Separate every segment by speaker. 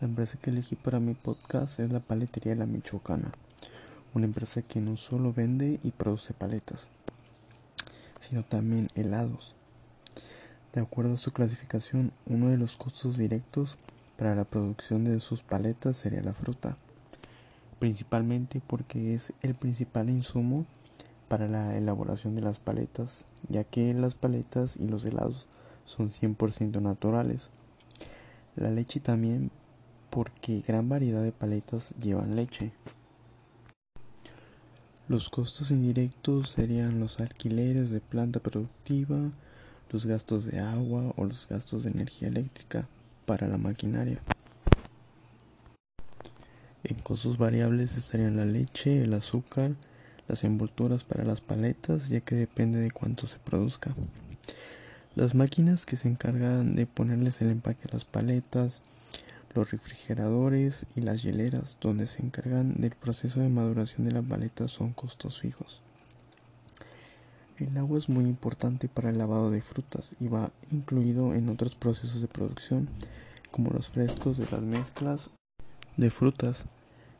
Speaker 1: La empresa que elegí para mi podcast es la Paletería La Michoacana, una empresa que no solo vende y produce paletas, sino también helados. De acuerdo a su clasificación, uno de los costos directos para la producción de sus paletas sería la fruta, principalmente porque es el principal insumo para la elaboración de las paletas, ya que las paletas y los helados son 100% naturales. La leche también porque gran variedad de paletas llevan leche. Los costos indirectos serían los alquileres de planta productiva, los gastos de agua o los gastos de energía eléctrica para la maquinaria. En costos variables estarían la leche, el azúcar, las envolturas para las paletas, ya que depende de cuánto se produzca. Las máquinas que se encargan de ponerles el empaque a las paletas, los refrigeradores y las hieleras, donde se encargan del proceso de maduración de la paleta, son costos fijos. El agua es muy importante para el lavado de frutas y va incluido en otros procesos de producción, como los frescos de las mezclas de frutas.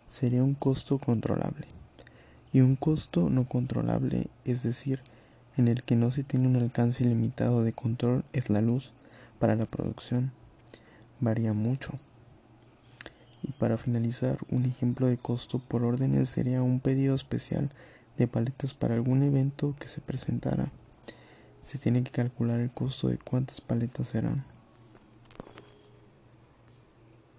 Speaker 1: Sería un costo controlable. Y un costo no controlable, es decir, en el que no se tiene un alcance ilimitado de control, es la luz para la producción. Varía mucho. Para finalizar, un ejemplo de costo por órdenes sería un pedido especial de paletas para algún evento que se presentara. Se tiene que calcular el costo de cuántas paletas serán.